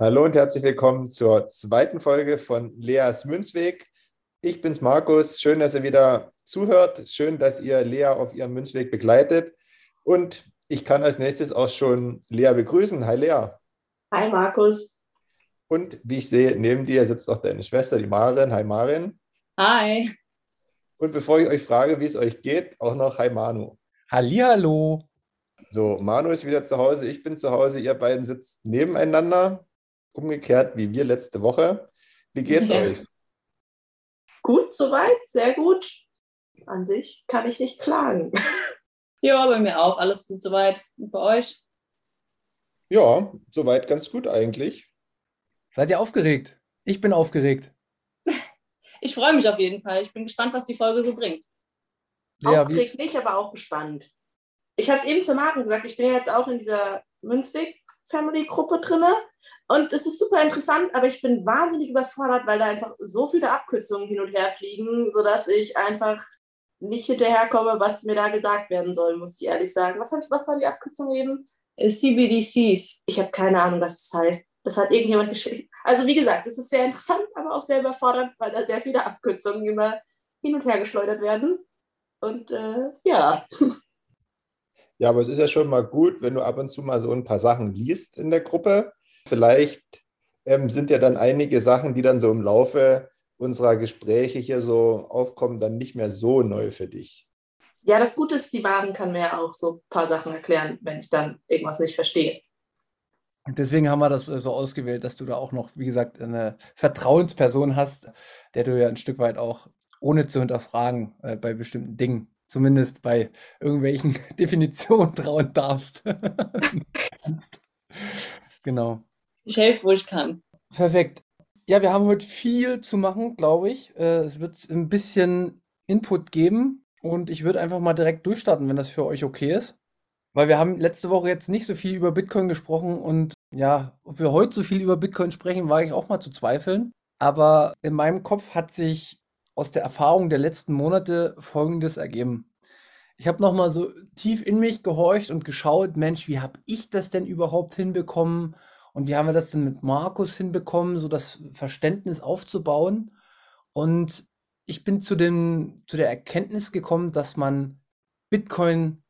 Hallo und herzlich willkommen zur zweiten Folge von Leas Münzweg. Ich bin's Markus. Schön, dass ihr wieder zuhört. Schön, dass ihr Lea auf ihrem Münzweg begleitet. Und ich kann als nächstes auch schon Lea begrüßen. Hi Lea. Hi Markus. Und wie ich sehe, neben dir sitzt auch deine Schwester, die Marin. Hi Marin. Hi. Und bevor ich euch frage, wie es euch geht, auch noch Hi Manu. Hallihallo. So, Manu ist wieder zu Hause, ich bin zu Hause, ihr beiden sitzt nebeneinander umgekehrt wie wir letzte Woche. Wie geht's ja. euch? Gut, soweit, sehr gut. An sich kann ich nicht klagen. Ja, bei mir auch. Alles gut soweit. Und bei euch? Ja, soweit ganz gut eigentlich. Seid ihr aufgeregt? Ich bin aufgeregt. Ich freue mich auf jeden Fall. Ich bin gespannt, was die Folge so bringt. Ja, aufgeregt nicht, aber auch gespannt. Ich habe es eben zu Maren gesagt, ich bin ja jetzt auch in dieser Münzweg-Family-Gruppe drin. Und es ist super interessant, aber ich bin wahnsinnig überfordert, weil da einfach so viele Abkürzungen hin und her fliegen, sodass ich einfach nicht hinterherkomme, was mir da gesagt werden soll, muss ich ehrlich sagen. Was, was war die Abkürzung eben? Äh, CBDCs. Ich habe keine Ahnung, was das heißt. Das hat irgendjemand geschrieben. Also wie gesagt, es ist sehr interessant, aber auch sehr überfordernd, weil da sehr viele Abkürzungen immer hin und her geschleudert werden. Und äh, ja. Ja, aber es ist ja schon mal gut, wenn du ab und zu mal so ein paar Sachen liest in der Gruppe Vielleicht ähm, sind ja dann einige Sachen, die dann so im Laufe unserer Gespräche hier so aufkommen, dann nicht mehr so neu für dich. Ja, das Gute ist, die Maren kann mir auch so ein paar Sachen erklären, wenn ich dann irgendwas nicht verstehe. Deswegen haben wir das äh, so ausgewählt, dass du da auch noch, wie gesagt, eine Vertrauensperson hast, der du ja ein Stück weit auch ohne zu hinterfragen äh, bei bestimmten Dingen, zumindest bei irgendwelchen Definitionen trauen darfst. genau. Ich helfe, wo ich kann. Perfekt. Ja, wir haben heute viel zu machen, glaube ich. Äh, es wird ein bisschen Input geben und ich würde einfach mal direkt durchstarten, wenn das für euch okay ist. Weil wir haben letzte Woche jetzt nicht so viel über Bitcoin gesprochen und ja, ob wir heute so viel über Bitcoin sprechen, war ich auch mal zu zweifeln. Aber in meinem Kopf hat sich aus der Erfahrung der letzten Monate Folgendes ergeben. Ich habe noch mal so tief in mich gehorcht und geschaut, Mensch, wie habe ich das denn überhaupt hinbekommen? Und wie haben wir das denn mit Markus hinbekommen, so das Verständnis aufzubauen? Und ich bin zu, dem, zu der Erkenntnis gekommen, dass man Bitcoin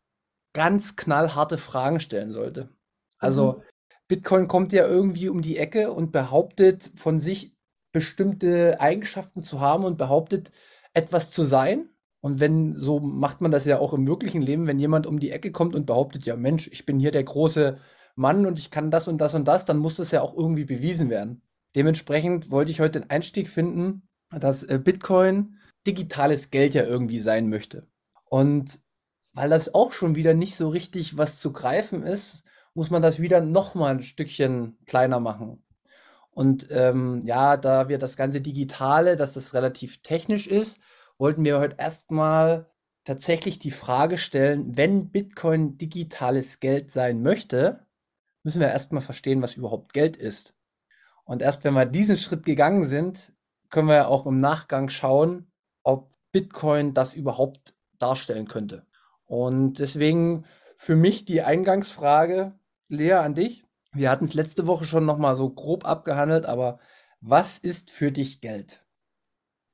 ganz knallharte Fragen stellen sollte. Also mhm. Bitcoin kommt ja irgendwie um die Ecke und behauptet von sich bestimmte Eigenschaften zu haben und behauptet etwas zu sein. Und wenn, so macht man das ja auch im wirklichen Leben, wenn jemand um die Ecke kommt und behauptet, ja Mensch, ich bin hier der große Mann und ich kann das und das und das, dann muss das ja auch irgendwie bewiesen werden. Dementsprechend wollte ich heute den Einstieg finden, dass äh, Bitcoin digitales Geld ja irgendwie sein möchte. Und weil das auch schon wieder nicht so richtig was zu greifen ist, muss man das wieder noch mal ein Stückchen kleiner machen. Und ähm, ja, da wir das ganze Digitale, dass das relativ technisch ist, wollten wir heute erstmal tatsächlich die Frage stellen, wenn Bitcoin digitales Geld sein möchte, müssen wir erstmal verstehen, was überhaupt Geld ist. Und erst wenn wir diesen Schritt gegangen sind, können wir ja auch im Nachgang schauen, ob Bitcoin das überhaupt darstellen könnte. Und deswegen für mich die Eingangsfrage, Lea, an dich. Wir hatten es letzte Woche schon nochmal so grob abgehandelt, aber was ist für dich Geld?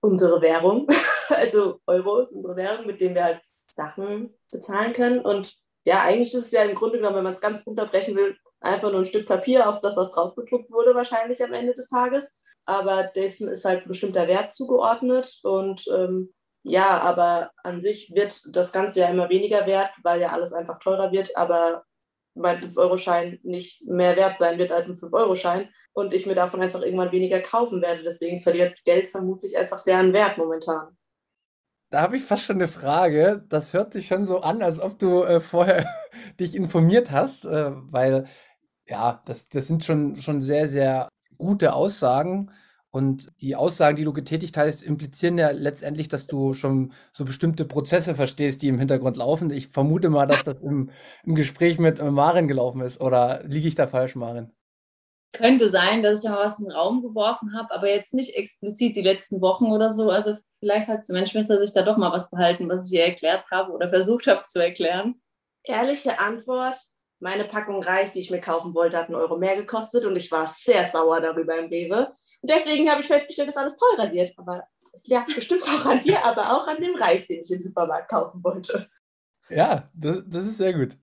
Unsere Währung, also Euro ist unsere Währung, mit denen wir halt Sachen bezahlen können. Und ja, eigentlich ist es ja im Grunde genommen, wenn man es ganz unterbrechen will, einfach nur ein Stück Papier auf das, was drauf gedruckt wurde, wahrscheinlich am Ende des Tages. Aber dessen ist halt ein bestimmter Wert zugeordnet und ähm, ja, aber an sich wird das Ganze ja immer weniger wert, weil ja alles einfach teurer wird. Aber mein 5-Euro-Schein nicht mehr wert sein wird als ein 5-Euro-Schein und ich mir davon einfach irgendwann weniger kaufen werde. Deswegen verliert Geld vermutlich einfach sehr an Wert momentan. Da habe ich fast schon eine Frage. Das hört sich schon so an, als ob du äh, vorher dich informiert hast, äh, weil ja, das, das sind schon, schon sehr, sehr gute Aussagen. Und die Aussagen, die du getätigt hast, implizieren ja letztendlich, dass du schon so bestimmte Prozesse verstehst, die im Hintergrund laufen. Ich vermute mal, dass das im, im Gespräch mit Marin gelaufen ist. Oder liege ich da falsch, Marin? Könnte sein, dass ich da was in den Raum geworfen habe, aber jetzt nicht explizit die letzten Wochen oder so. Also vielleicht hat meine Schwester sich da doch mal was behalten, was ich ihr erklärt habe oder versucht habe zu erklären. Ehrliche Antwort, meine Packung Reis, die ich mir kaufen wollte, hat einen Euro mehr gekostet und ich war sehr sauer darüber im Rewe. Und deswegen habe ich festgestellt, dass alles teurer wird. Aber es lag bestimmt auch an dir, aber auch an dem Reis, den ich im Supermarkt kaufen wollte. Ja, das, das ist sehr gut.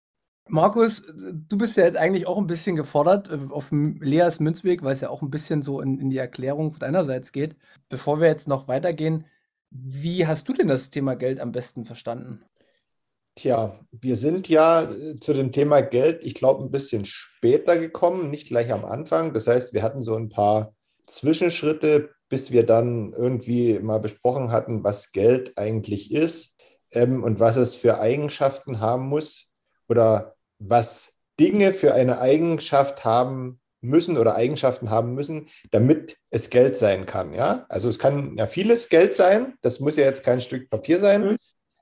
Markus, du bist ja jetzt eigentlich auch ein bisschen gefordert äh, auf Leas Münzweg, weil es ja auch ein bisschen so in, in die Erklärung deinerseits geht. Bevor wir jetzt noch weitergehen, wie hast du denn das Thema Geld am besten verstanden? Tja, wir sind ja äh, zu dem Thema Geld, ich glaube, ein bisschen später gekommen, nicht gleich am Anfang. Das heißt, wir hatten so ein paar Zwischenschritte, bis wir dann irgendwie mal besprochen hatten, was Geld eigentlich ist ähm, und was es für Eigenschaften haben muss oder was Dinge für eine Eigenschaft haben müssen oder Eigenschaften haben müssen, damit es Geld sein kann. Ja, also es kann ja vieles Geld sein. Das muss ja jetzt kein Stück Papier sein. Mhm.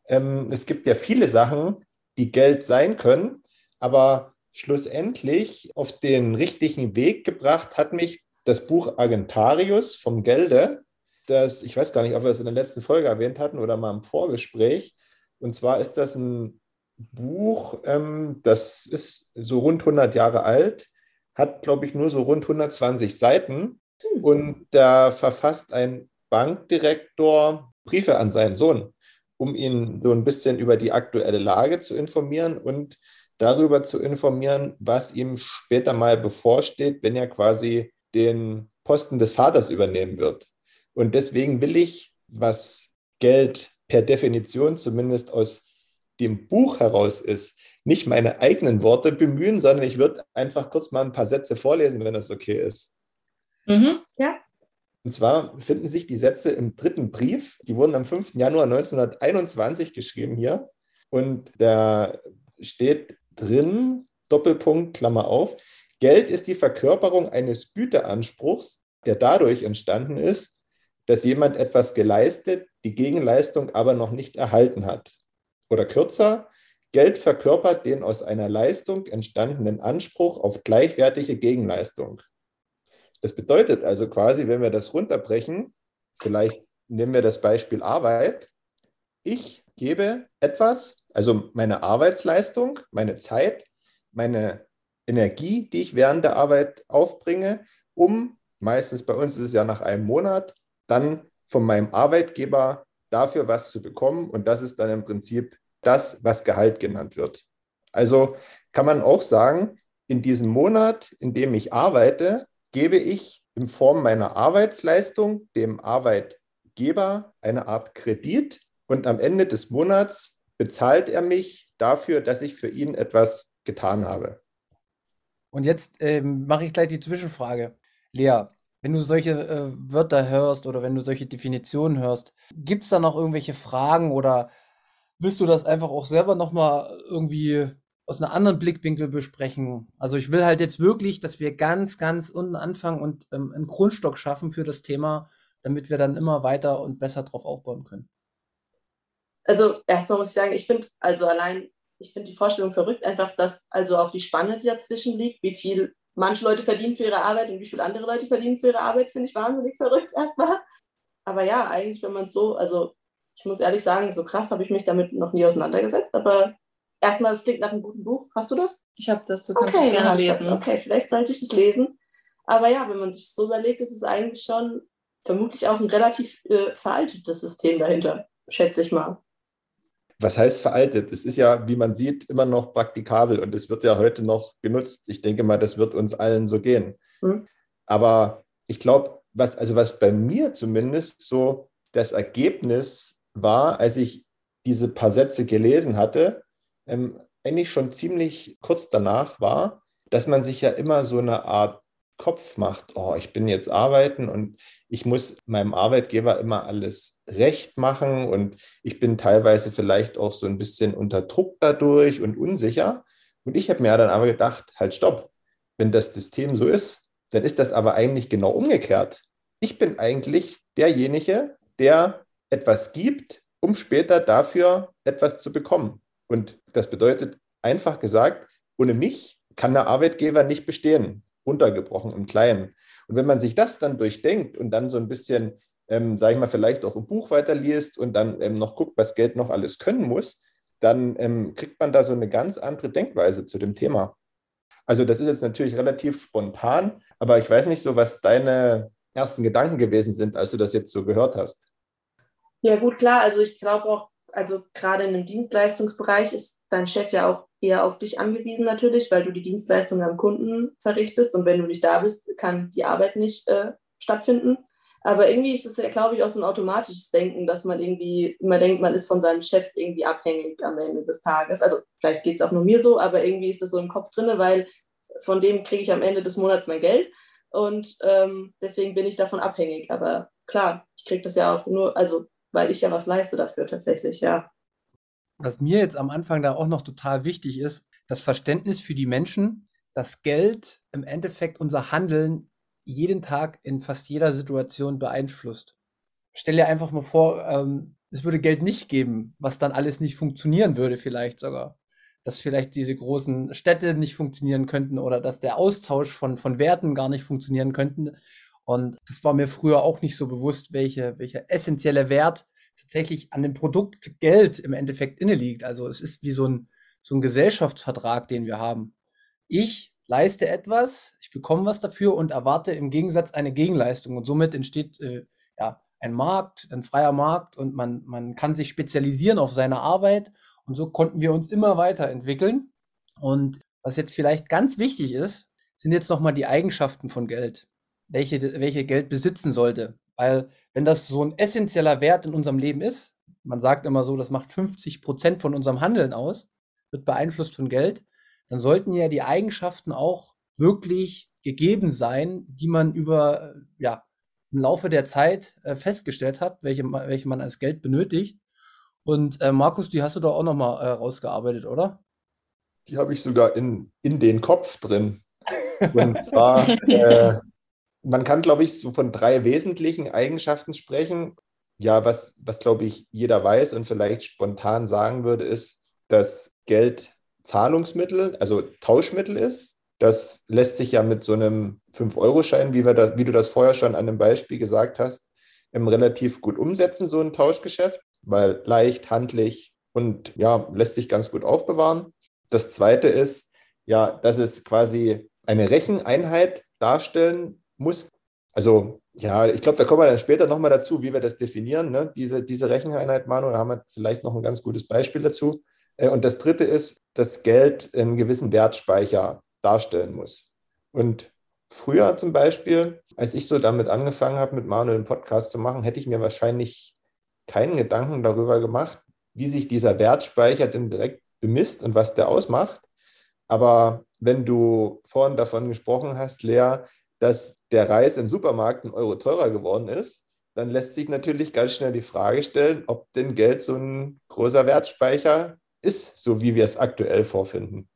Ähm, es gibt ja viele Sachen, die Geld sein können, aber schlussendlich auf den richtigen Weg gebracht hat mich das Buch Agentarius vom Gelde, das, ich weiß gar nicht, ob wir es in der letzten Folge erwähnt hatten oder mal im Vorgespräch. Und zwar ist das ein Buch, ähm, das ist so rund 100 Jahre alt, hat, glaube ich, nur so rund 120 Seiten. Hm. Und da verfasst ein Bankdirektor Briefe an seinen Sohn, um ihn so ein bisschen über die aktuelle Lage zu informieren und darüber zu informieren, was ihm später mal bevorsteht, wenn er quasi den Posten des Vaters übernehmen wird. Und deswegen will ich, was Geld per Definition zumindest aus dem Buch heraus ist, nicht meine eigenen Worte bemühen, sondern ich würde einfach kurz mal ein paar Sätze vorlesen, wenn das okay ist. Mhm, ja. Und zwar finden sich die Sätze im dritten Brief. Die wurden am 5. Januar 1921 geschrieben hier. Und da steht drin, Doppelpunkt, Klammer auf, Geld ist die Verkörperung eines Güteanspruchs, der dadurch entstanden ist, dass jemand etwas geleistet, die Gegenleistung aber noch nicht erhalten hat. Oder kürzer, Geld verkörpert den aus einer Leistung entstandenen Anspruch auf gleichwertige Gegenleistung. Das bedeutet also quasi, wenn wir das runterbrechen, vielleicht nehmen wir das Beispiel Arbeit, ich gebe etwas, also meine Arbeitsleistung, meine Zeit, meine Energie, die ich während der Arbeit aufbringe, um, meistens bei uns ist es ja nach einem Monat, dann von meinem Arbeitgeber dafür was zu bekommen. Und das ist dann im Prinzip das, was Gehalt genannt wird. Also kann man auch sagen, in diesem Monat, in dem ich arbeite, gebe ich in Form meiner Arbeitsleistung dem Arbeitgeber eine Art Kredit und am Ende des Monats bezahlt er mich dafür, dass ich für ihn etwas getan habe. Und jetzt ähm, mache ich gleich die Zwischenfrage. Lea, wenn du solche äh, Wörter hörst oder wenn du solche Definitionen hörst, gibt es da noch irgendwelche Fragen oder willst du das einfach auch selber nochmal irgendwie aus einem anderen Blickwinkel besprechen? Also ich will halt jetzt wirklich, dass wir ganz, ganz unten anfangen und ähm, einen Grundstock schaffen für das Thema, damit wir dann immer weiter und besser drauf aufbauen können. Also erstmal muss ich sagen, ich finde also allein ich finde die Vorstellung verrückt, einfach, dass also auch die Spanne, die dazwischen liegt, wie viel manche Leute verdienen für ihre Arbeit und wie viel andere Leute verdienen für ihre Arbeit, finde ich wahnsinnig verrückt erstmal. Aber ja, eigentlich, wenn man es so, also ich muss ehrlich sagen, so krass habe ich mich damit noch nie auseinandergesetzt, aber erstmal, es klingt nach einem guten Buch. Hast du das? Ich habe das, du kannst okay, es gerne lesen. Das. Okay, vielleicht sollte ich es lesen. Aber ja, wenn man sich so überlegt, ist es eigentlich schon vermutlich auch ein relativ äh, veraltetes System dahinter, schätze ich mal was heißt veraltet? Es ist ja, wie man sieht, immer noch praktikabel und es wird ja heute noch genutzt. Ich denke mal, das wird uns allen so gehen. Mhm. Aber ich glaube, was, also was bei mir zumindest so das Ergebnis war, als ich diese paar Sätze gelesen hatte, ähm, eigentlich schon ziemlich kurz danach war, dass man sich ja immer so eine Art Kopf macht, oh, ich bin jetzt arbeiten und ich muss meinem Arbeitgeber immer alles recht machen und ich bin teilweise vielleicht auch so ein bisschen unter Druck dadurch und unsicher. Und ich habe mir dann aber gedacht, halt stopp, wenn das System so ist, dann ist das aber eigentlich genau umgekehrt. Ich bin eigentlich derjenige, der etwas gibt, um später dafür etwas zu bekommen. Und das bedeutet einfach gesagt, ohne mich kann der Arbeitgeber nicht bestehen runtergebrochen im Kleinen. Und wenn man sich das dann durchdenkt und dann so ein bisschen, ähm, sage ich mal, vielleicht auch im Buch weiterliest und dann ähm, noch guckt, was Geld noch alles können muss, dann ähm, kriegt man da so eine ganz andere Denkweise zu dem Thema. Also das ist jetzt natürlich relativ spontan, aber ich weiß nicht so, was deine ersten Gedanken gewesen sind, als du das jetzt so gehört hast. Ja gut, klar. Also ich glaube auch, also gerade in dem Dienstleistungsbereich ist dein Chef ja auch eher auf dich angewiesen natürlich, weil du die Dienstleistung am Kunden verrichtest und wenn du nicht da bist, kann die Arbeit nicht äh, stattfinden. Aber irgendwie ist es ja, glaube ich, auch so ein automatisches Denken, dass man irgendwie immer denkt, man ist von seinem Chef irgendwie abhängig am Ende des Tages. Also vielleicht geht es auch nur mir so, aber irgendwie ist das so im Kopf drin, weil von dem kriege ich am Ende des Monats mein Geld und ähm, deswegen bin ich davon abhängig. Aber klar, ich kriege das ja auch nur, also weil ich ja was leiste dafür tatsächlich, ja. Was mir jetzt am Anfang da auch noch total wichtig ist, das Verständnis für die Menschen, dass Geld im Endeffekt unser Handeln jeden Tag in fast jeder Situation beeinflusst. Stell dir einfach mal vor, ähm, es würde Geld nicht geben, was dann alles nicht funktionieren würde, vielleicht sogar. Dass vielleicht diese großen Städte nicht funktionieren könnten oder dass der Austausch von, von Werten gar nicht funktionieren könnten. Und das war mir früher auch nicht so bewusst, welche, welcher essentielle Wert tatsächlich an dem Produkt Geld im Endeffekt inne liegt. Also es ist wie so ein, so ein Gesellschaftsvertrag, den wir haben. Ich leiste etwas, ich bekomme was dafür und erwarte im Gegensatz eine Gegenleistung. Und somit entsteht äh, ja ein Markt, ein freier Markt und man, man kann sich spezialisieren auf seine Arbeit. Und so konnten wir uns immer weiterentwickeln. Und was jetzt vielleicht ganz wichtig ist, sind jetzt nochmal die Eigenschaften von Geld, welche, welche Geld besitzen sollte. Weil wenn das so ein essentieller Wert in unserem Leben ist, man sagt immer so, das macht 50 Prozent von unserem Handeln aus, wird beeinflusst von Geld, dann sollten ja die Eigenschaften auch wirklich gegeben sein, die man über, ja, im Laufe der Zeit äh, festgestellt hat, welche, welche man als Geld benötigt. Und äh, Markus, die hast du doch auch nochmal äh, rausgearbeitet, oder? Die habe ich sogar in, in den Kopf drin. Und zwar äh, man kann, glaube ich, so von drei wesentlichen Eigenschaften sprechen. Ja, was, was glaube ich, jeder weiß und vielleicht spontan sagen würde, ist, dass Geld Zahlungsmittel, also Tauschmittel ist. Das lässt sich ja mit so einem 5-Euro-Schein, wie, wie du das vorher schon an einem Beispiel gesagt hast, relativ gut umsetzen, so ein Tauschgeschäft, weil leicht, handlich und ja, lässt sich ganz gut aufbewahren. Das zweite ist, ja, dass es quasi eine Recheneinheit darstellen muss, also ja, ich glaube, da kommen wir dann später nochmal dazu, wie wir das definieren, ne? diese, diese Recheneinheit, Manu, da haben wir vielleicht noch ein ganz gutes Beispiel dazu. Äh, und das dritte ist, dass Geld einen gewissen Wertspeicher darstellen muss. Und früher zum Beispiel, als ich so damit angefangen habe, mit Manu den Podcast zu machen, hätte ich mir wahrscheinlich keinen Gedanken darüber gemacht, wie sich dieser Wertspeicher denn direkt bemisst und was der ausmacht. Aber wenn du vorhin davon gesprochen hast, Lea, dass der Reis im Supermarkt ein Euro teurer geworden ist, dann lässt sich natürlich ganz schnell die Frage stellen, ob denn Geld so ein großer Wertspeicher ist, so wie wir es aktuell vorfinden.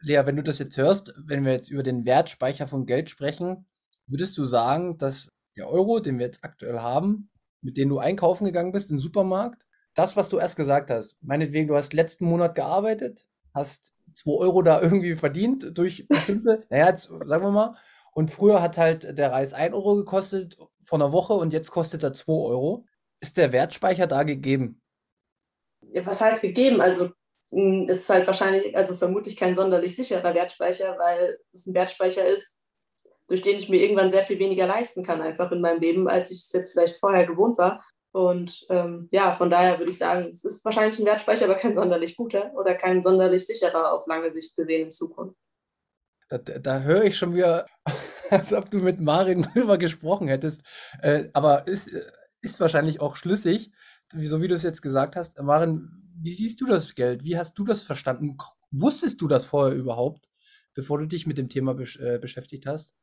Lea, wenn du das jetzt hörst, wenn wir jetzt über den Wertspeicher von Geld sprechen, würdest du sagen, dass der Euro, den wir jetzt aktuell haben, mit dem du einkaufen gegangen bist im Supermarkt, das, was du erst gesagt hast, meinetwegen, du hast letzten Monat gearbeitet, hast 2 Euro da irgendwie verdient durch bestimmte, naja, jetzt, sagen wir mal, und früher hat halt der Reis 1 Euro gekostet vor einer Woche und jetzt kostet er 2 Euro. Ist der Wertspeicher da gegeben? Was heißt gegeben? Also hm, ist halt wahrscheinlich, also vermutlich kein sonderlich sicherer Wertspeicher, weil es ein Wertspeicher ist, durch den ich mir irgendwann sehr viel weniger leisten kann, einfach in meinem Leben, als ich es jetzt vielleicht vorher gewohnt war. Und ähm, ja, von daher würde ich sagen, es ist wahrscheinlich ein Wertspeicher, aber kein sonderlich guter oder kein sonderlich sicherer auf lange Sicht gesehen in Zukunft. Da, da höre ich schon wieder, als ob du mit Marin drüber gesprochen hättest. Äh, aber ist, ist wahrscheinlich auch schlüssig, so wie du es jetzt gesagt hast. Marin, wie siehst du das Geld? Wie hast du das verstanden? Wusstest du das vorher überhaupt, bevor du dich mit dem Thema besch äh, beschäftigt hast?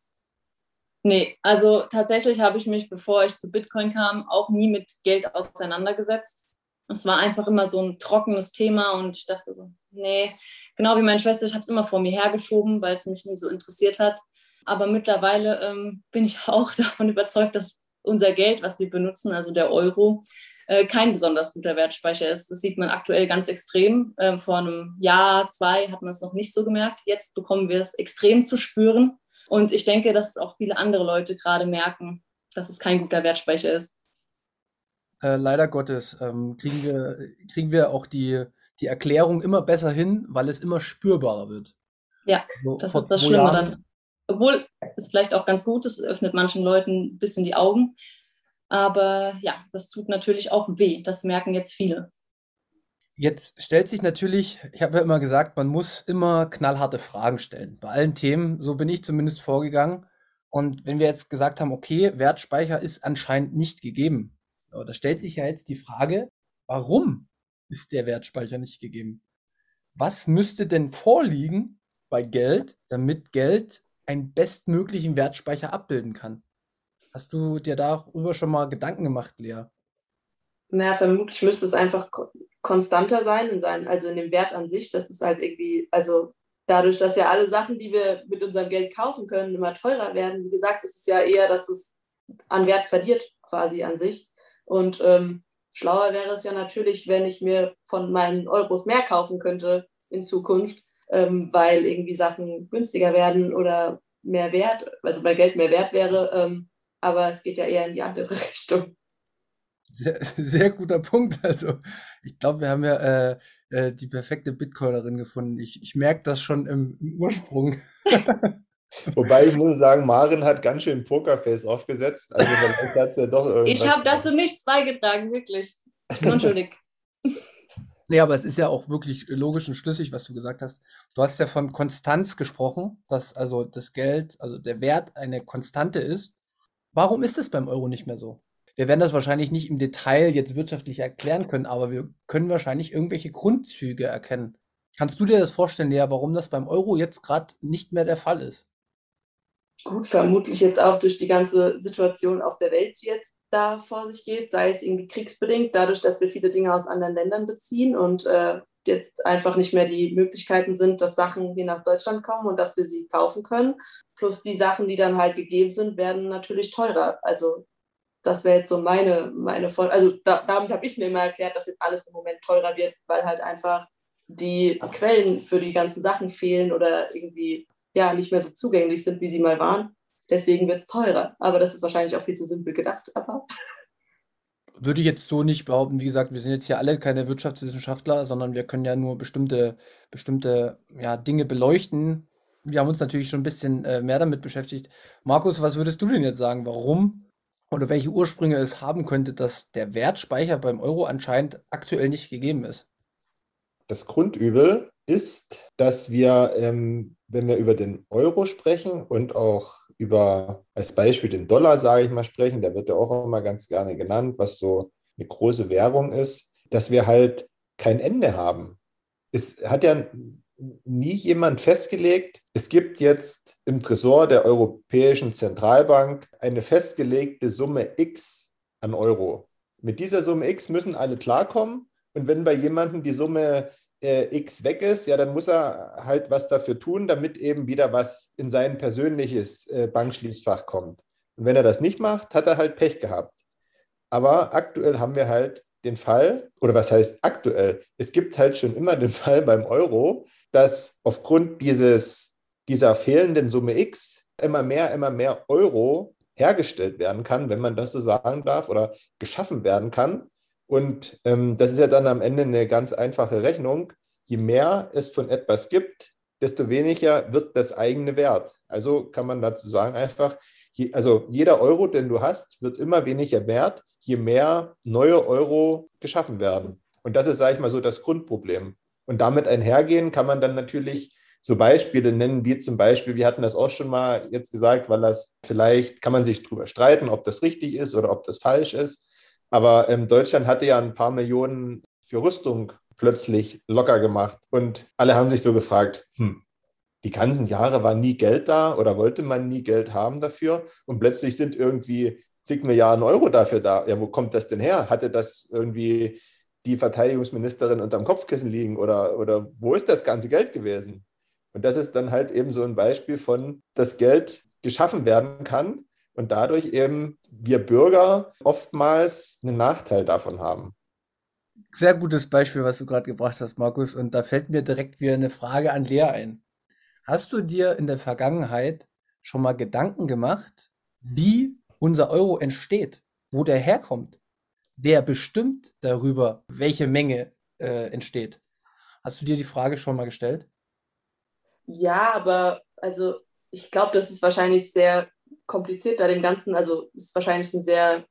Nee, also tatsächlich habe ich mich, bevor ich zu Bitcoin kam, auch nie mit Geld auseinandergesetzt. Es war einfach immer so ein trockenes Thema und ich dachte so, nee, genau wie meine Schwester, ich habe es immer vor mir hergeschoben, weil es mich nie so interessiert hat. Aber mittlerweile ähm, bin ich auch davon überzeugt, dass unser Geld, was wir benutzen, also der Euro, äh, kein besonders guter Wertspeicher ist. Das sieht man aktuell ganz extrem. Ähm, vor einem Jahr, zwei hat man es noch nicht so gemerkt. Jetzt bekommen wir es extrem zu spüren. Und ich denke, dass auch viele andere Leute gerade merken, dass es kein guter Wertspeicher ist. Äh, leider Gottes ähm, kriegen, wir, kriegen wir auch die, die Erklärung immer besser hin, weil es immer spürbarer wird. Ja, also, das ist das Schlimme dann. Obwohl es vielleicht auch ganz gut ist, öffnet manchen Leuten ein bisschen die Augen. Aber ja, das tut natürlich auch weh. Das merken jetzt viele. Jetzt stellt sich natürlich, ich habe ja immer gesagt, man muss immer knallharte Fragen stellen. Bei allen Themen, so bin ich zumindest vorgegangen. Und wenn wir jetzt gesagt haben, okay, Wertspeicher ist anscheinend nicht gegeben, da stellt sich ja jetzt die Frage, warum ist der Wertspeicher nicht gegeben? Was müsste denn vorliegen bei Geld, damit Geld einen bestmöglichen Wertspeicher abbilden kann? Hast du dir darüber schon mal Gedanken gemacht, Lea? Naja, vermutlich müsste es einfach konstanter sein, in sein, also in dem Wert an sich. Das ist halt irgendwie, also dadurch, dass ja alle Sachen, die wir mit unserem Geld kaufen können, immer teurer werden. Wie gesagt, ist es ja eher, dass es an Wert verliert quasi an sich. Und ähm, schlauer wäre es ja natürlich, wenn ich mir von meinen Euros mehr kaufen könnte in Zukunft, ähm, weil irgendwie Sachen günstiger werden oder mehr wert, also bei Geld mehr wert wäre. Ähm, aber es geht ja eher in die andere Richtung. Sehr, sehr guter Punkt. Also ich glaube, wir haben ja äh, äh, die perfekte Bitcoinerin gefunden. Ich, ich merke das schon im, im Ursprung. Wobei ich muss sagen, Marin hat ganz schön Pokerface aufgesetzt. Also vielleicht hat ja doch irgendwas. Ich habe dazu nichts beigetragen, wirklich. Entschuldigung. Nee, aber es ist ja auch wirklich logisch und schlüssig, was du gesagt hast. Du hast ja von Konstanz gesprochen, dass also das Geld, also der Wert eine Konstante ist. Warum ist es beim Euro nicht mehr so? Wir werden das wahrscheinlich nicht im Detail jetzt wirtschaftlich erklären können, aber wir können wahrscheinlich irgendwelche Grundzüge erkennen. Kannst du dir das vorstellen, Lea, warum das beim Euro jetzt gerade nicht mehr der Fall ist? Gut, vermutlich jetzt auch durch die ganze Situation auf der Welt, die jetzt da vor sich geht, sei es irgendwie kriegsbedingt, dadurch, dass wir viele Dinge aus anderen Ländern beziehen und äh, jetzt einfach nicht mehr die Möglichkeiten sind, dass Sachen hier nach Deutschland kommen und dass wir sie kaufen können. Plus die Sachen, die dann halt gegeben sind, werden natürlich teurer. Also das wäre jetzt so meine, meine Vor Also da, damit habe ich es mir immer erklärt, dass jetzt alles im Moment teurer wird, weil halt einfach die Quellen für die ganzen Sachen fehlen oder irgendwie ja nicht mehr so zugänglich sind, wie sie mal waren. Deswegen wird es teurer. Aber das ist wahrscheinlich auch viel zu simpel gedacht. Aber würde ich jetzt so nicht behaupten. Wie gesagt, wir sind jetzt ja alle keine Wirtschaftswissenschaftler, sondern wir können ja nur bestimmte, bestimmte ja, Dinge beleuchten. Wir haben uns natürlich schon ein bisschen äh, mehr damit beschäftigt. Markus, was würdest du denn jetzt sagen? Warum oder welche Ursprünge es haben könnte, dass der Wertspeicher beim Euro anscheinend aktuell nicht gegeben ist? Das Grundübel ist, dass wir, ähm, wenn wir über den Euro sprechen und auch über als Beispiel den Dollar, sage ich mal, sprechen, der wird ja auch immer ganz gerne genannt, was so eine große Währung ist, dass wir halt kein Ende haben. Es hat ja nie jemand festgelegt, es gibt jetzt im Tresor der Europäischen Zentralbank eine festgelegte Summe X an Euro. Mit dieser Summe X müssen alle klarkommen. Und wenn bei jemandem die Summe äh, X weg ist, ja, dann muss er halt was dafür tun, damit eben wieder was in sein persönliches äh, Bankschließfach kommt. Und wenn er das nicht macht, hat er halt Pech gehabt. Aber aktuell haben wir halt den Fall, oder was heißt aktuell? Es gibt halt schon immer den Fall beim Euro, dass aufgrund dieses, dieser fehlenden Summe X immer mehr, immer mehr Euro hergestellt werden kann, wenn man das so sagen darf, oder geschaffen werden kann. Und ähm, das ist ja dann am Ende eine ganz einfache Rechnung. Je mehr es von etwas gibt, desto weniger wird das eigene wert. Also kann man dazu sagen einfach, je, also jeder Euro, den du hast, wird immer weniger wert, je mehr neue Euro geschaffen werden. Und das ist, sage ich mal, so das Grundproblem. Und damit einhergehen kann man dann natürlich so Beispiele nennen, wie zum Beispiel, wir hatten das auch schon mal jetzt gesagt, weil das vielleicht kann man sich darüber streiten, ob das richtig ist oder ob das falsch ist. Aber ähm, Deutschland hatte ja ein paar Millionen für Rüstung plötzlich locker gemacht. Und alle haben sich so gefragt, hm, die ganzen Jahre war nie Geld da oder wollte man nie Geld haben dafür und plötzlich sind irgendwie zig Milliarden Euro dafür da. Ja, wo kommt das denn her? Hatte das irgendwie die Verteidigungsministerin unterm Kopfkissen liegen oder, oder wo ist das ganze Geld gewesen? Und das ist dann halt eben so ein Beispiel von, dass Geld geschaffen werden kann und dadurch eben wir Bürger oftmals einen Nachteil davon haben. Sehr gutes Beispiel, was du gerade gebracht hast, Markus. Und da fällt mir direkt wieder eine Frage an Lea ein. Hast du dir in der Vergangenheit schon mal Gedanken gemacht, wie unser Euro entsteht, wo der herkommt? Wer bestimmt darüber, welche Menge äh, entsteht? Hast du dir die Frage schon mal gestellt? Ja, aber also ich glaube, das ist wahrscheinlich sehr kompliziert da dem Ganzen. Also ist wahrscheinlich ein sehr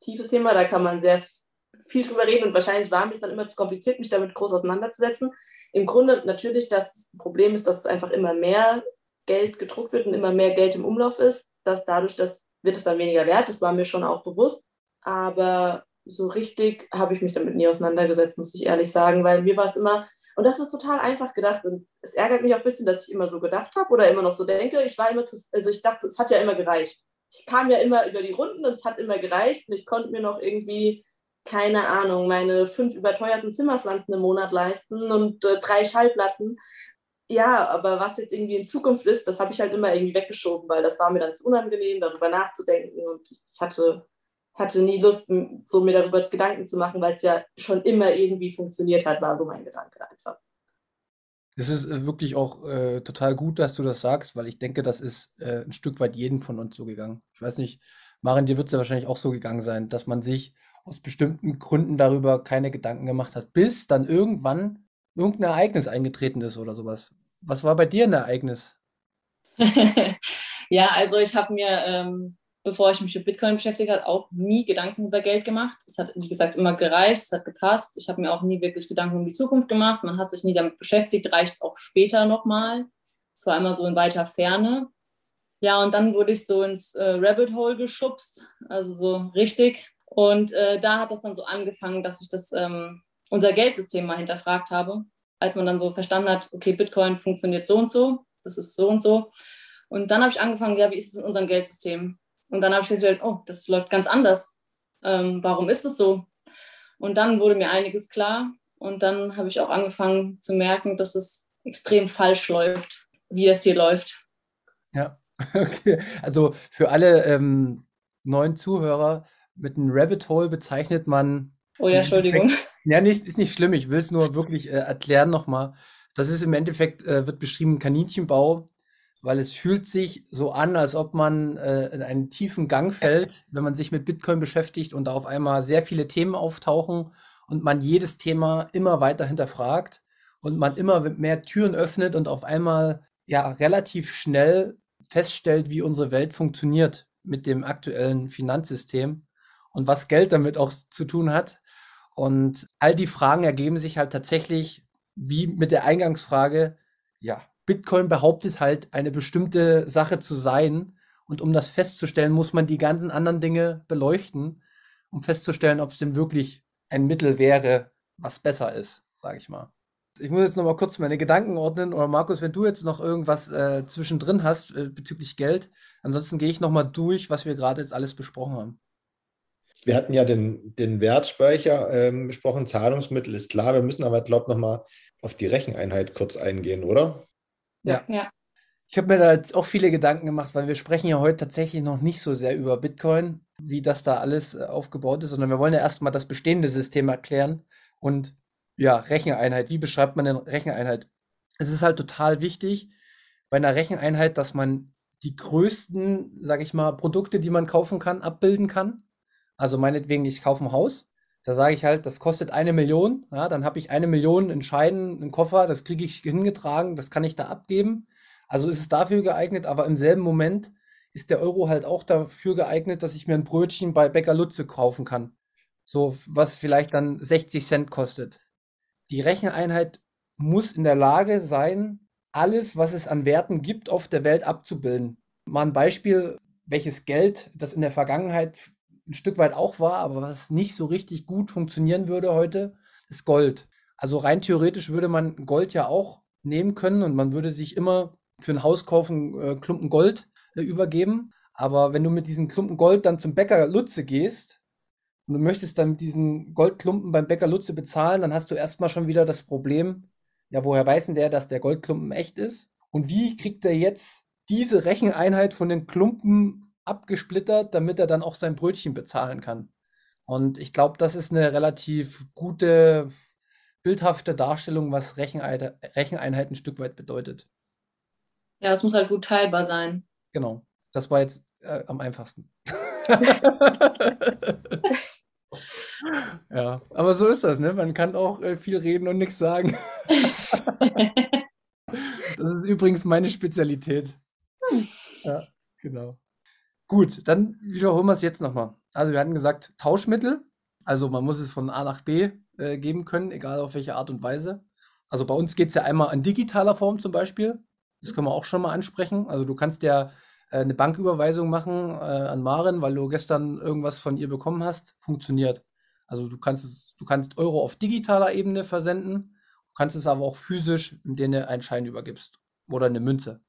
tiefes Thema, da kann man sehr viel drüber reden und wahrscheinlich war mir es dann immer zu kompliziert, mich damit groß auseinanderzusetzen. Im Grunde natürlich das Problem ist, dass es einfach immer mehr Geld gedruckt wird und immer mehr Geld im Umlauf ist, dass dadurch das wird es dann weniger wert, das war mir schon auch bewusst, aber so richtig habe ich mich damit nie auseinandergesetzt, muss ich ehrlich sagen, weil mir war es immer, und das ist total einfach gedacht. Und es ärgert mich auch ein bisschen, dass ich immer so gedacht habe oder immer noch so denke. Ich war immer zu, also ich dachte, es hat ja immer gereicht. Ich kam ja immer über die Runden und es hat immer gereicht. Und ich konnte mir noch irgendwie, keine Ahnung, meine fünf überteuerten Zimmerpflanzen im Monat leisten und äh, drei Schallplatten. Ja, aber was jetzt irgendwie in Zukunft ist, das habe ich halt immer irgendwie weggeschoben, weil das war mir dann zu unangenehm, darüber nachzudenken. Und ich hatte hatte nie Lust, so mir darüber Gedanken zu machen, weil es ja schon immer irgendwie funktioniert hat, war so mein Gedanke einfach. Es ist äh, wirklich auch äh, total gut, dass du das sagst, weil ich denke, das ist äh, ein Stück weit jeden von uns so gegangen. Ich weiß nicht, Marin, dir wird es ja wahrscheinlich auch so gegangen sein, dass man sich aus bestimmten Gründen darüber keine Gedanken gemacht hat, bis dann irgendwann irgendein Ereignis eingetreten ist oder sowas. Was war bei dir ein Ereignis? ja, also ich habe mir ähm, bevor ich mich mit Bitcoin beschäftigt habe, auch nie Gedanken über Geld gemacht. Es hat, wie gesagt, immer gereicht, es hat gepasst. Ich habe mir auch nie wirklich Gedanken um die Zukunft gemacht. Man hat sich nie damit beschäftigt, reicht es auch später nochmal. Es war immer so in weiter Ferne. Ja, und dann wurde ich so ins äh, Rabbit Hole geschubst, also so richtig. Und äh, da hat das dann so angefangen, dass ich das, ähm, unser Geldsystem mal hinterfragt habe, als man dann so verstanden hat, okay, Bitcoin funktioniert so und so, das ist so und so. Und dann habe ich angefangen, ja, wie ist es mit unserem Geldsystem? Und dann habe ich festgestellt, oh, das läuft ganz anders. Ähm, warum ist es so? Und dann wurde mir einiges klar. Und dann habe ich auch angefangen zu merken, dass es extrem falsch läuft, wie das hier läuft. Ja, okay. Also für alle ähm, neuen Zuhörer, mit einem Rabbit Hole bezeichnet man. Oh ja, Entschuldigung. Ja, nicht, ist nicht schlimm. Ich will es nur wirklich äh, erklären nochmal. Das ist im Endeffekt, äh, wird beschrieben, Kaninchenbau weil es fühlt sich so an, als ob man äh, in einen tiefen Gang fällt, wenn man sich mit Bitcoin beschäftigt und da auf einmal sehr viele Themen auftauchen und man jedes Thema immer weiter hinterfragt und man immer mehr Türen öffnet und auf einmal ja relativ schnell feststellt, wie unsere Welt funktioniert mit dem aktuellen Finanzsystem und was Geld damit auch zu tun hat. Und all die Fragen ergeben sich halt tatsächlich wie mit der Eingangsfrage, ja, Bitcoin behauptet halt, eine bestimmte Sache zu sein. Und um das festzustellen, muss man die ganzen anderen Dinge beleuchten, um festzustellen, ob es denn wirklich ein Mittel wäre, was besser ist, sage ich mal. Ich muss jetzt noch mal kurz meine Gedanken ordnen. Oder Markus, wenn du jetzt noch irgendwas äh, zwischendrin hast äh, bezüglich Geld, ansonsten gehe ich noch mal durch, was wir gerade jetzt alles besprochen haben. Wir hatten ja den, den Wertspeicher ähm, besprochen, Zahlungsmittel ist klar. Wir müssen aber, glaube ich, noch mal auf die Recheneinheit kurz eingehen, oder? Ja. ja. Ich habe mir da jetzt auch viele Gedanken gemacht, weil wir sprechen ja heute tatsächlich noch nicht so sehr über Bitcoin, wie das da alles äh, aufgebaut ist, sondern wir wollen ja erstmal das bestehende System erklären und ja, Recheneinheit. Wie beschreibt man denn Recheneinheit? Es ist halt total wichtig bei einer Recheneinheit, dass man die größten, sag ich mal, Produkte, die man kaufen kann, abbilden kann. Also meinetwegen, ich kaufe ein Haus da sage ich halt, das kostet eine Million. Ja, dann habe ich eine Million in Scheiden, einen Koffer, das kriege ich hingetragen, das kann ich da abgeben. Also ist es dafür geeignet, aber im selben Moment ist der Euro halt auch dafür geeignet, dass ich mir ein Brötchen bei Bäcker Lutze kaufen kann. So, was vielleicht dann 60 Cent kostet. Die Recheneinheit muss in der Lage sein, alles, was es an Werten gibt, auf der Welt abzubilden. Mal ein Beispiel, welches Geld, das in der Vergangenheit ein Stück weit auch war, aber was nicht so richtig gut funktionieren würde heute, ist Gold. Also rein theoretisch würde man Gold ja auch nehmen können und man würde sich immer für ein Haus kaufen äh, Klumpen Gold äh, übergeben. Aber wenn du mit diesen Klumpen Gold dann zum Bäcker Lutze gehst und du möchtest dann mit diesen Goldklumpen beim Bäcker Lutze bezahlen, dann hast du erstmal schon wieder das Problem, ja, woher weiß denn der, dass der Goldklumpen echt ist? Und wie kriegt er jetzt diese Recheneinheit von den Klumpen abgesplittert, damit er dann auch sein Brötchen bezahlen kann? Und ich glaube, das ist eine relativ gute, bildhafte Darstellung, was Recheneinheit, Recheneinheit ein Stück weit bedeutet. Ja, es muss halt gut teilbar sein. Genau. Das war jetzt äh, am einfachsten. ja, aber so ist das, ne? Man kann auch äh, viel reden und nichts sagen. das ist übrigens meine Spezialität. Ja, genau. Gut, dann wiederholen wir es jetzt nochmal. Also wir hatten gesagt, Tauschmittel. Also man muss es von A nach B äh, geben können, egal auf welche Art und Weise. Also bei uns geht es ja einmal in digitaler Form zum Beispiel. Das können wir auch schon mal ansprechen. Also du kannst ja äh, eine Banküberweisung machen äh, an Maren, weil du gestern irgendwas von ihr bekommen hast, funktioniert. Also du kannst es, du kannst Euro auf digitaler Ebene versenden, du kannst es aber auch physisch, indem du einen Schein übergibst oder eine Münze.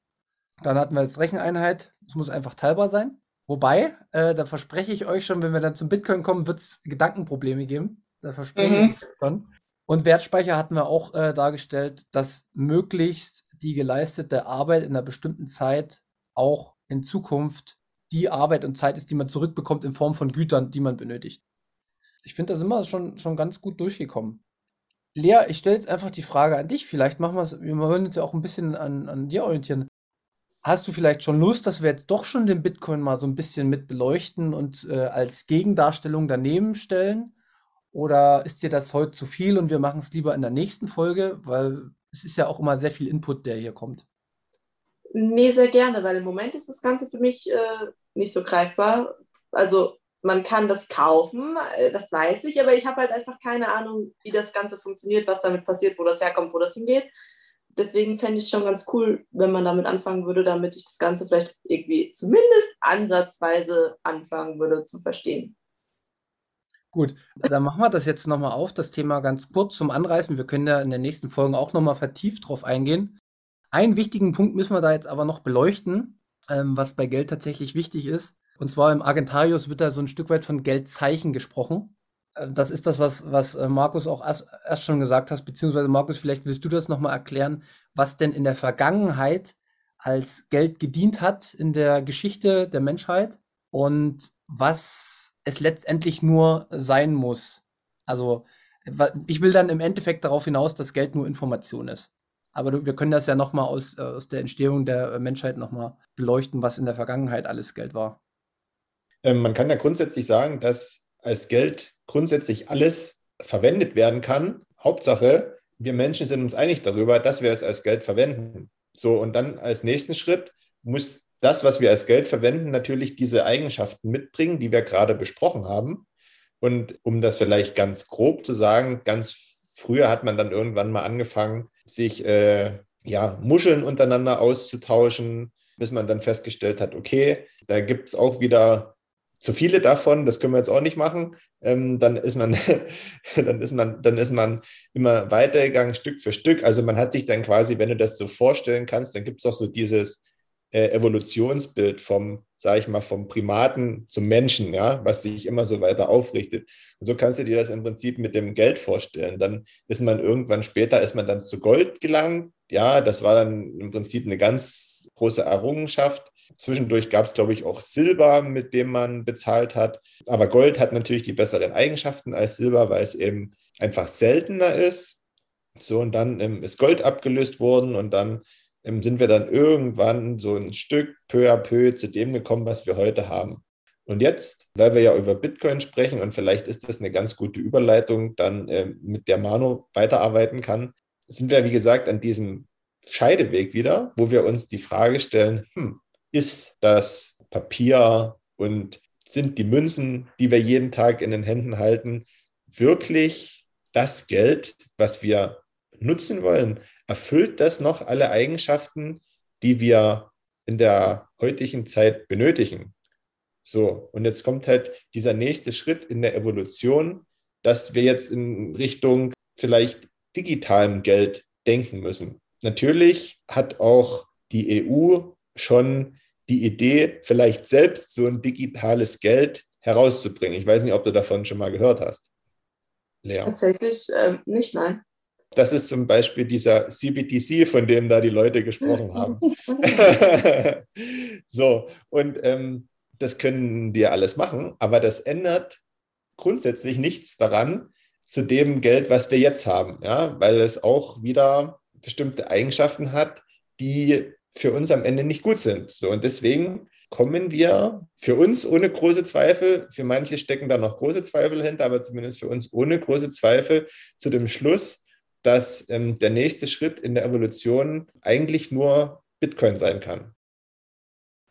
Dann hatten wir jetzt Recheneinheit, es muss einfach teilbar sein. Wobei, äh, da verspreche ich euch schon, wenn wir dann zum Bitcoin kommen, wird es Gedankenprobleme geben. Da verspreche mhm. ich euch dann. Und Wertspeicher hatten wir auch äh, dargestellt, dass möglichst die geleistete Arbeit in einer bestimmten Zeit auch in Zukunft die Arbeit und Zeit ist, die man zurückbekommt in Form von Gütern, die man benötigt. Ich finde, da sind wir schon, schon ganz gut durchgekommen. Lea, ich stelle jetzt einfach die Frage an dich. Vielleicht machen wir es, wir wollen uns ja auch ein bisschen an, an dir orientieren. Hast du vielleicht schon Lust, dass wir jetzt doch schon den Bitcoin mal so ein bisschen mit beleuchten und äh, als Gegendarstellung daneben stellen? Oder ist dir das heute zu viel und wir machen es lieber in der nächsten Folge? Weil es ist ja auch immer sehr viel Input, der hier kommt. Nee, sehr gerne, weil im Moment ist das Ganze für mich äh, nicht so greifbar. Also man kann das kaufen, äh, das weiß ich, aber ich habe halt einfach keine Ahnung, wie das Ganze funktioniert, was damit passiert, wo das herkommt, wo das hingeht. Deswegen fände ich es schon ganz cool, wenn man damit anfangen würde, damit ich das Ganze vielleicht irgendwie zumindest ansatzweise anfangen würde zu verstehen. Gut, dann machen wir das jetzt nochmal auf, das Thema ganz kurz zum Anreißen. Wir können ja in den nächsten Folgen auch nochmal vertieft drauf eingehen. Einen wichtigen Punkt müssen wir da jetzt aber noch beleuchten, ähm, was bei Geld tatsächlich wichtig ist. Und zwar im Argentarius wird da so ein Stück weit von Geldzeichen gesprochen. Äh, das ist das, was, was äh, Markus auch erst, erst schon gesagt hat, beziehungsweise Markus, vielleicht willst du das nochmal erklären, was denn in der Vergangenheit als Geld gedient hat in der Geschichte der Menschheit und was es letztendlich nur sein muss. Also ich will dann im Endeffekt darauf hinaus, dass Geld nur Information ist. Aber wir können das ja nochmal aus, äh, aus der Entstehung der Menschheit nochmal beleuchten, was in der Vergangenheit alles Geld war. Ähm, man kann ja grundsätzlich sagen, dass als Geld grundsätzlich alles verwendet werden kann. Hauptsache, wir Menschen sind uns einig darüber, dass wir es als Geld verwenden. So, und dann als nächsten Schritt muss das, was wir als Geld verwenden, natürlich diese Eigenschaften mitbringen, die wir gerade besprochen haben. Und um das vielleicht ganz grob zu sagen, ganz früher hat man dann irgendwann mal angefangen, sich äh, ja, Muscheln untereinander auszutauschen, bis man dann festgestellt hat, okay, da gibt es auch wieder zu viele davon, das können wir jetzt auch nicht machen. Ähm, dann ist man, dann ist man, dann ist man immer weitergegangen, Stück für Stück. Also man hat sich dann quasi, wenn du das so vorstellen kannst, dann gibt es auch so dieses äh, Evolutionsbild vom, sage ich mal, vom Primaten zum Menschen, ja, was sich immer so weiter aufrichtet. Und so kannst du dir das im Prinzip mit dem Geld vorstellen. Dann ist man irgendwann später, ist man dann zu Gold gelangt. Ja, das war dann im Prinzip eine ganz große Errungenschaft. Zwischendurch gab es, glaube ich, auch Silber, mit dem man bezahlt hat. Aber Gold hat natürlich die besseren Eigenschaften als Silber, weil es eben einfach seltener ist. So, und dann ähm, ist Gold abgelöst worden und dann ähm, sind wir dann irgendwann so ein Stück peu à peu zu dem gekommen, was wir heute haben. Und jetzt, weil wir ja über Bitcoin sprechen und vielleicht ist das eine ganz gute Überleitung, dann äh, mit der Mano weiterarbeiten kann, sind wir, wie gesagt, an diesem Scheideweg wieder, wo wir uns die Frage stellen, hm, ist das Papier und sind die Münzen, die wir jeden Tag in den Händen halten, wirklich das Geld, was wir nutzen wollen? erfüllt das noch alle Eigenschaften, die wir in der heutigen Zeit benötigen? So, und jetzt kommt halt dieser nächste Schritt in der Evolution, dass wir jetzt in Richtung vielleicht digitalem Geld denken müssen. Natürlich hat auch die EU schon die Idee, vielleicht selbst so ein digitales Geld herauszubringen. Ich weiß nicht, ob du davon schon mal gehört hast. Lea. Tatsächlich äh, nicht, nein. Das ist zum Beispiel dieser CBTC, von dem da die Leute gesprochen haben. so, und ähm, das können die alles machen, aber das ändert grundsätzlich nichts daran zu dem Geld, was wir jetzt haben, ja, weil es auch wieder bestimmte Eigenschaften hat, die für uns am Ende nicht gut sind. So, und deswegen kommen wir für uns ohne große Zweifel, für manche stecken da noch große Zweifel hinter, aber zumindest für uns ohne große Zweifel zu dem Schluss, dass ähm, der nächste Schritt in der Evolution eigentlich nur Bitcoin sein kann.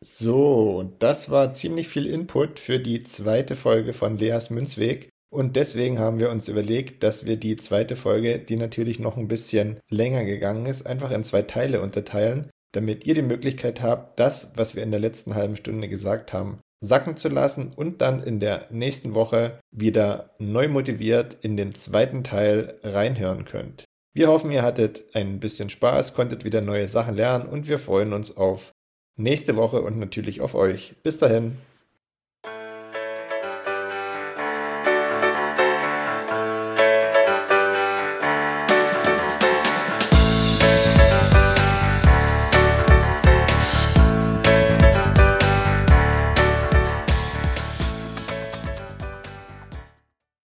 So, das war ziemlich viel Input für die zweite Folge von Leas Münzweg. Und deswegen haben wir uns überlegt, dass wir die zweite Folge, die natürlich noch ein bisschen länger gegangen ist, einfach in zwei Teile unterteilen, damit ihr die Möglichkeit habt, das, was wir in der letzten halben Stunde gesagt haben, sacken zu lassen und dann in der nächsten Woche wieder neu motiviert in den zweiten Teil reinhören könnt. Wir hoffen, ihr hattet ein bisschen Spaß, konntet wieder neue Sachen lernen und wir freuen uns auf nächste Woche und natürlich auf euch. Bis dahin.